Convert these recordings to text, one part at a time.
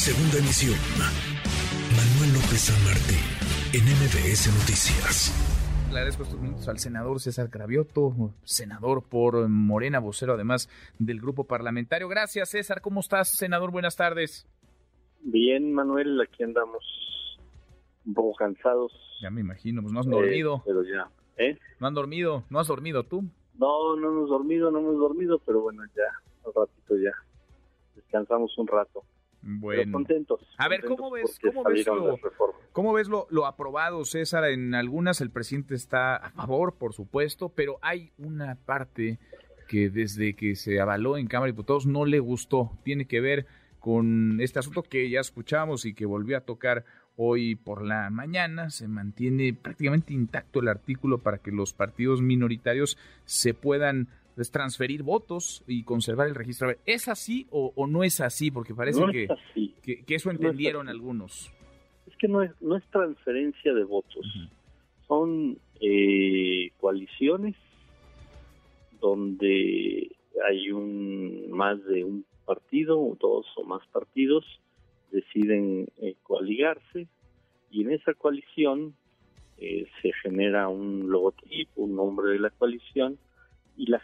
Segunda emisión. Manuel López San Martín, en MBS Noticias. Le agradezco estos minutos al senador César Cravioto, senador por Morena, vocero además del grupo parlamentario. Gracias, César. ¿Cómo estás, senador? Buenas tardes. Bien, Manuel, aquí andamos un poco cansados. Ya me imagino, pues no has dormido. Eh, pero ya, ¿eh? No han dormido, no has dormido tú. No, no hemos dormido, no hemos dormido, pero bueno, ya, un ratito ya. Descansamos un rato. Bueno. contentos. A ver, ¿cómo ves, cómo ves, lo, ¿cómo ves lo, lo, aprobado, César? En algunas el presidente está a favor, por supuesto, pero hay una parte que desde que se avaló en Cámara de Diputados no le gustó. Tiene que ver con este asunto que ya escuchamos y que volvió a tocar hoy por la mañana. Se mantiene prácticamente intacto el artículo para que los partidos minoritarios se puedan es transferir votos y conservar el registro. A ver, ¿es así o, no es así? Porque parece que, que, eso entendieron algunos. Es que no es, no es transferencia de votos, son eh, coaliciones donde hay un más de un partido, dos o más partidos, deciden eh, coaligarse y en esa coalición eh, se genera un logotipo, un nombre de la coalición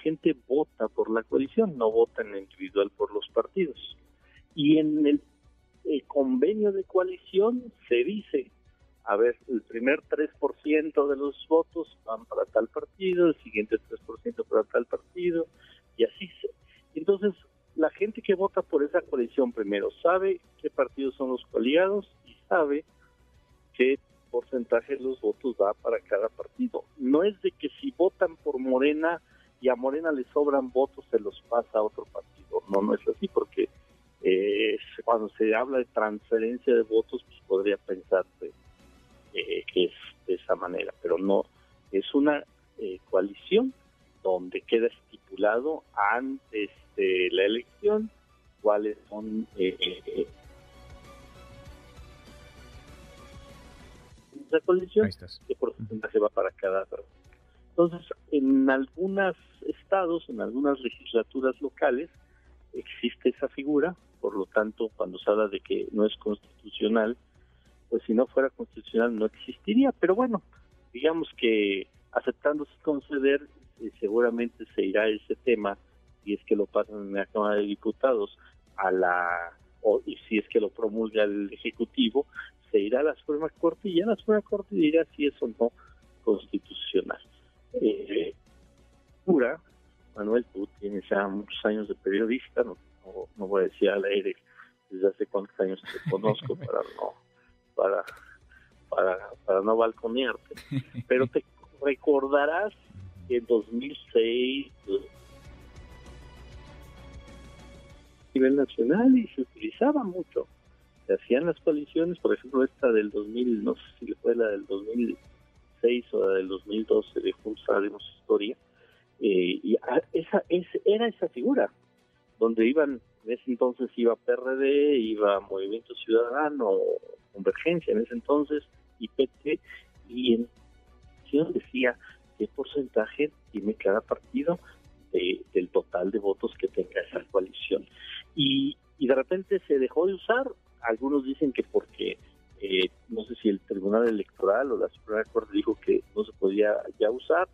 gente vota por la coalición, no vota en individual por los partidos. Y en el, convenio de coalición se dice, a ver, el primer 3% de los votos van para tal partido, el siguiente 3% para tal partido, y así se. Entonces, la gente que vota por esa coalición primero sabe qué partidos son los coaligados y sabe qué porcentaje de los votos va para cada partido. No es de que si votan por Morena, y a Morena le sobran votos, se los pasa a otro partido. No, no es así, porque eh, cuando se habla de transferencia de votos, pues podría pensarse eh, que es de esa manera, pero no, es una eh, coalición donde queda estipulado antes de la elección cuáles son esa coalición, qué porcentaje va para cada. Entonces, en algunos estados, en algunas legislaturas locales, existe esa figura, por lo tanto, cuando se habla de que no es constitucional, pues si no fuera constitucional no existiría, pero bueno, digamos que aceptándose conceder, eh, seguramente se irá ese tema, y es que lo pasan en la Cámara de Diputados, a la o, y si es que lo promulga el Ejecutivo, se irá a la Suprema Corte y ya la Suprema Corte dirá si es o no constitucional eh, Manuel, tú tienes ya muchos años de periodista, no, no, voy a decir al aire desde hace cuántos años te conozco para no para para, para no balconearte, pero te recordarás que en 2006 a nivel nacional y se utilizaba mucho. Se hacían las coaliciones, por ejemplo, esta del 2000, no sé si fue la del 2000 o del 2012 de Juntos Haremos Historia, eh, y esa, era esa figura, donde iban, en ese entonces iba PRD, iba Movimiento Ciudadano, Convergencia en ese entonces, y PT, y en decía qué porcentaje tiene cada partido del total de votos que tenga esa coalición. Y, y de repente se dejó de usar, algunos dicen que porque eh, no sé si el Tribunal Electoral o la Suprema Corte dijo que no se podía ya usar,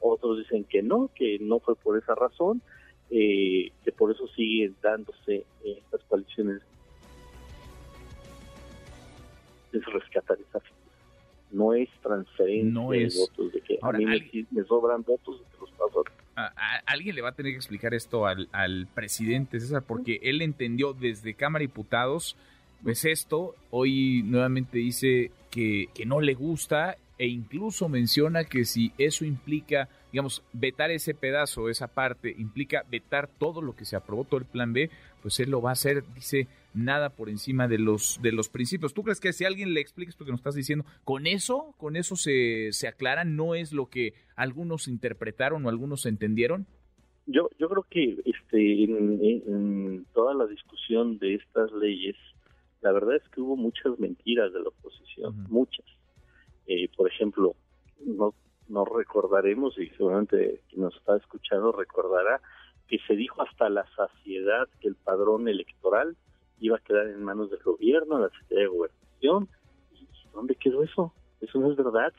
otros dicen que no, que no fue por esa razón, eh, que por eso siguen dándose estas coaliciones. Es rescatar esa figura. No es transferencia de votos, de que a mí me, sobran votos y los paso a... alguien le va a tener que explicar esto al, al presidente César, porque él entendió desde Cámara de Diputados pues esto, hoy nuevamente dice que, que no le gusta e incluso menciona que si eso implica, digamos, vetar ese pedazo, esa parte, implica vetar todo lo que se aprobó, todo el plan B, pues él lo va a hacer, dice, nada por encima de los, de los principios. ¿Tú crees que si alguien le explica esto que nos estás diciendo, con eso, con eso se, se aclara, no es lo que algunos interpretaron o algunos entendieron? Yo, yo creo que este, en toda la discusión de estas leyes, la verdad es que hubo muchas mentiras de la oposición, muchas. Eh, por ejemplo, no, no recordaremos, y seguramente quien nos está escuchando recordará, que se dijo hasta la saciedad que el padrón electoral iba a quedar en manos del gobierno, la Secretaría de Gobernación. ¿Y dónde quedó eso? Eso no es verdad.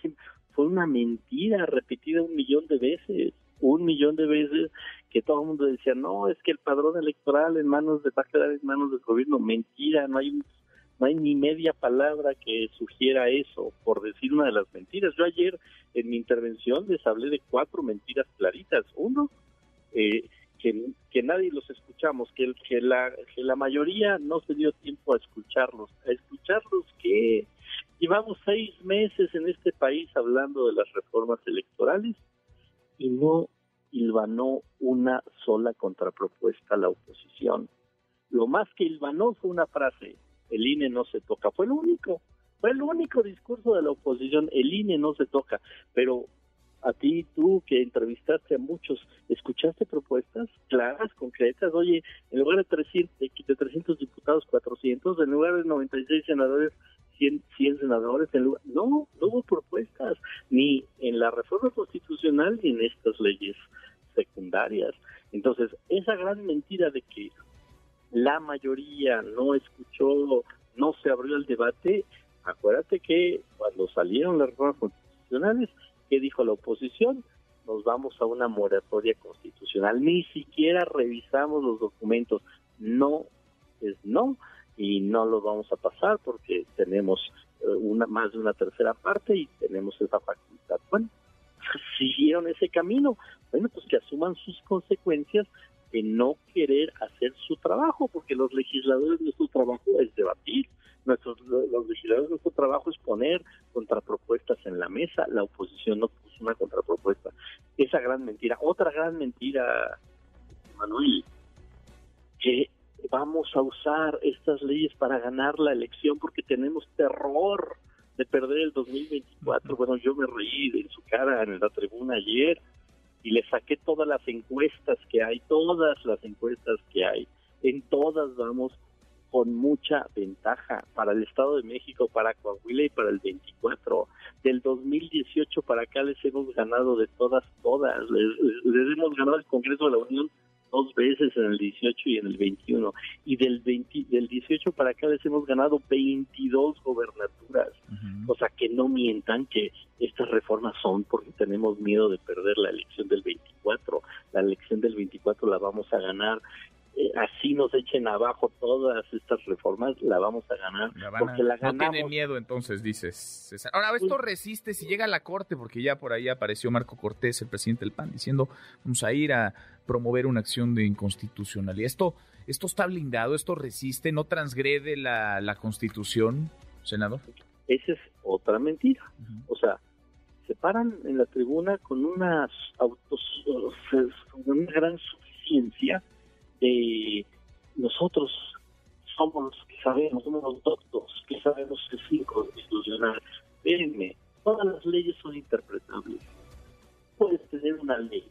Fue una mentira repetida un millón de veces, un millón de veces que todo el mundo decía, no, es que el padrón electoral en manos de, va a quedar en manos del gobierno. Mentira, no hay no hay ni media palabra que sugiera eso, por decir una de las mentiras. Yo ayer en mi intervención les hablé de cuatro mentiras claritas. Uno, eh, que, nadie los escuchamos, que, que, la, que la mayoría no se dio tiempo a escucharlos. ¿A escucharlos que Llevamos seis meses en este país hablando de las reformas electorales y no hilvanó una sola contrapropuesta a la oposición. Lo más que hilvanó fue una frase, el INE no se toca, fue lo único, fue el único discurso de la oposición, el INE no se toca, pero a ti, tú que entrevistaste a muchos, ¿escuchaste propuestas claras, concretas? Oye, en lugar de 300, de 300 diputados, 400, en lugar de 96 senadores, 100, 100 senadores, en lugar, no, no hubo propuestas, ni en la reforma constitucional ni en estas leyes secundarias. Entonces, esa gran mentira de que la mayoría no escuchó, no se abrió el debate, acuérdate que cuando salieron las reformas constitucionales, ¿Qué dijo la oposición? Nos vamos a una moratoria constitucional. Ni siquiera revisamos los documentos. No es no y no lo vamos a pasar porque tenemos eh, una más de una tercera parte y tenemos esa facultad. Bueno, siguieron ese camino. Bueno, pues que asuman sus consecuencias de no querer hacer su trabajo, porque los legisladores, nuestro trabajo es debatir, nuestros, los legisladores, nuestro trabajo es poner contrapropuestas en la mesa, la oposición no puso una contrapropuesta. Esa gran mentira. Otra gran mentira, Manuel, que vamos a usar estas leyes para ganar la elección porque tenemos terror de perder el 2024. Bueno, yo me reí en su cara en la tribuna ayer y le saqué todas las encuestas que hay, todas las encuestas que hay. En todas vamos con mucha ventaja para el Estado de México, para Coahuila y para el 24. Del 2018 para acá les hemos ganado de todas, todas. Les, hemos ganado el Congreso de la Unión dos veces en el 18 y en el 21. Y del, 20, del 18 para acá les hemos ganado 22 gobernaturas. O sea, que no mientan que estas reformas son porque tenemos miedo de perder la elección del 24. La elección del 24 la vamos a ganar eh, así nos echen abajo todas estas reformas, la vamos a ganar. porque la ganamos. No tiene miedo entonces, dices César. Ahora, esto resiste si llega a la Corte, porque ya por ahí apareció Marco Cortés, el presidente del PAN, diciendo vamos a ir a promover una acción de inconstitucionalidad. Esto, esto está blindado, esto resiste, no transgrede la, la Constitución, senador. Esa es otra mentira. O sea, se paran en la tribuna con unas autos, con una gran suficiencia de nosotros somos los que sabemos, somos los doctos que sabemos que es inconstitucional. Véanme, todas las leyes son interpretables. Puedes tener una ley,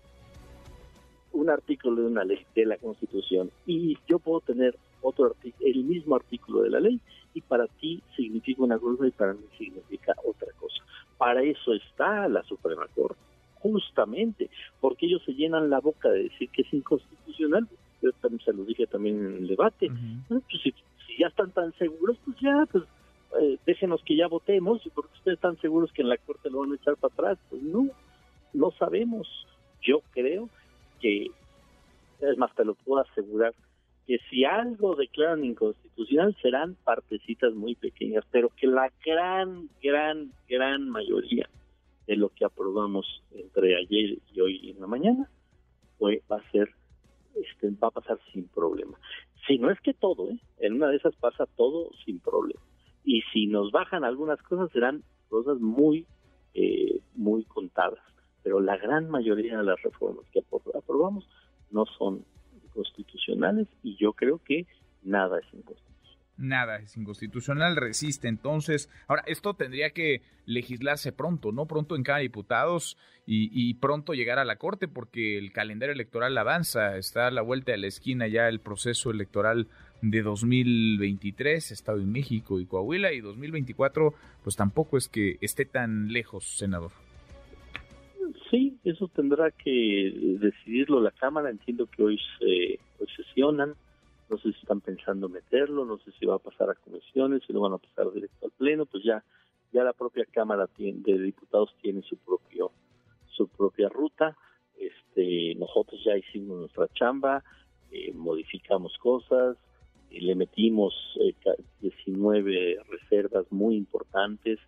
un artículo de una ley de la Constitución, y yo puedo tener otro el mismo artículo de la ley, y para ti significa una cosa y para mí significa otra cosa. Para eso está la Suprema Corte, justamente, porque ellos se llenan la boca de decir que es inconstitucional, yo también se lo dije también en el debate, pues si, ya están tan seguros, pues ya, pues eh, déjenos que ya votemos, porque ustedes están seguros que en la Corte lo van a echar para atrás, pues no, no sabemos. Yo creo que, es más, te lo puedo asegurar, que si algo declaran inconstitucional serán partecitas muy pequeñas, pero que la gran, gran, gran mayoría de lo que aprobamos entre ayer y hoy en la mañana fue, va a ser este, va a pasar sin problema. Si no es que todo, ¿eh? en una de esas pasa todo sin problema. Y si nos bajan algunas cosas, serán cosas muy, eh, muy contadas. Pero la gran mayoría de las reformas que aprobamos no son constitucionales y yo creo que nada es inconstitucional nada es inconstitucional, resiste. Entonces, ahora, esto tendría que legislarse pronto, ¿no? Pronto en cada diputados y, pronto llegar a la Corte, porque el calendario electoral avanza, está a la vuelta de la esquina ya el proceso electoral de 2023, Estado de México y Coahuila, y 2024, pues tampoco es que esté tan lejos, senador. Sí, eso tendrá que decidirlo la Cámara. Entiendo que hoy se hoy sesionan no sé si están pensando meterlo, no sé si va a pasar a comisiones, si lo van a pasar directo al pleno, pues ya ya la propia Cámara de Diputados tiene su propio su propia ruta. Este, nosotros ya hicimos nuestra chamba, eh, modificamos cosas, y le metimos 19 eh, reservas muy importantes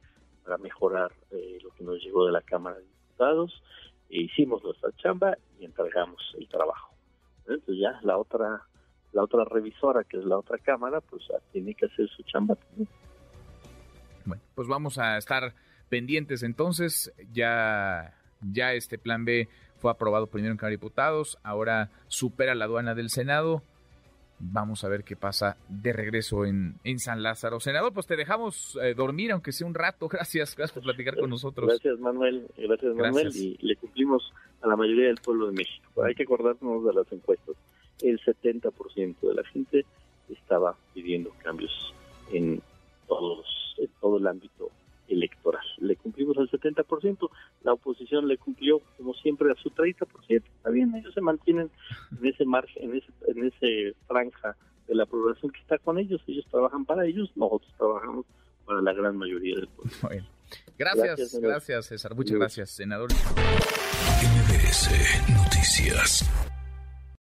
para mejorar eh, lo que nos llegó de la Cámara de Diputados. E hicimos nuestra chamba y entregamos el trabajo. Entonces ya la otra la otra revisora, que es la otra cámara, pues tiene que hacer su chamba también. Bueno, pues vamos a estar pendientes entonces. Ya, ya este plan B fue aprobado primero en Cámara de Diputados, ahora supera la aduana del Senado. Vamos a ver qué pasa de regreso en, en San Lázaro. Senador, pues te dejamos eh, dormir, aunque sea un rato. Gracias, gracias por platicar con nosotros. Gracias, Manuel. Gracias, Manuel. Y le cumplimos a la mayoría del pueblo de México. Hay que acordarnos de las encuestas. El 70% de la gente estaba pidiendo cambios en todos en todo el ámbito electoral. Le cumplimos al 70%, la oposición le cumplió como siempre a su 30%. Está bien, ellos se mantienen en ese margen, en ese, en ese franja de la población que está con ellos. Ellos trabajan para ellos, nosotros trabajamos para la gran mayoría del pueblo. Gracias, gracias, César. Muchas gracias, senador. Noticias.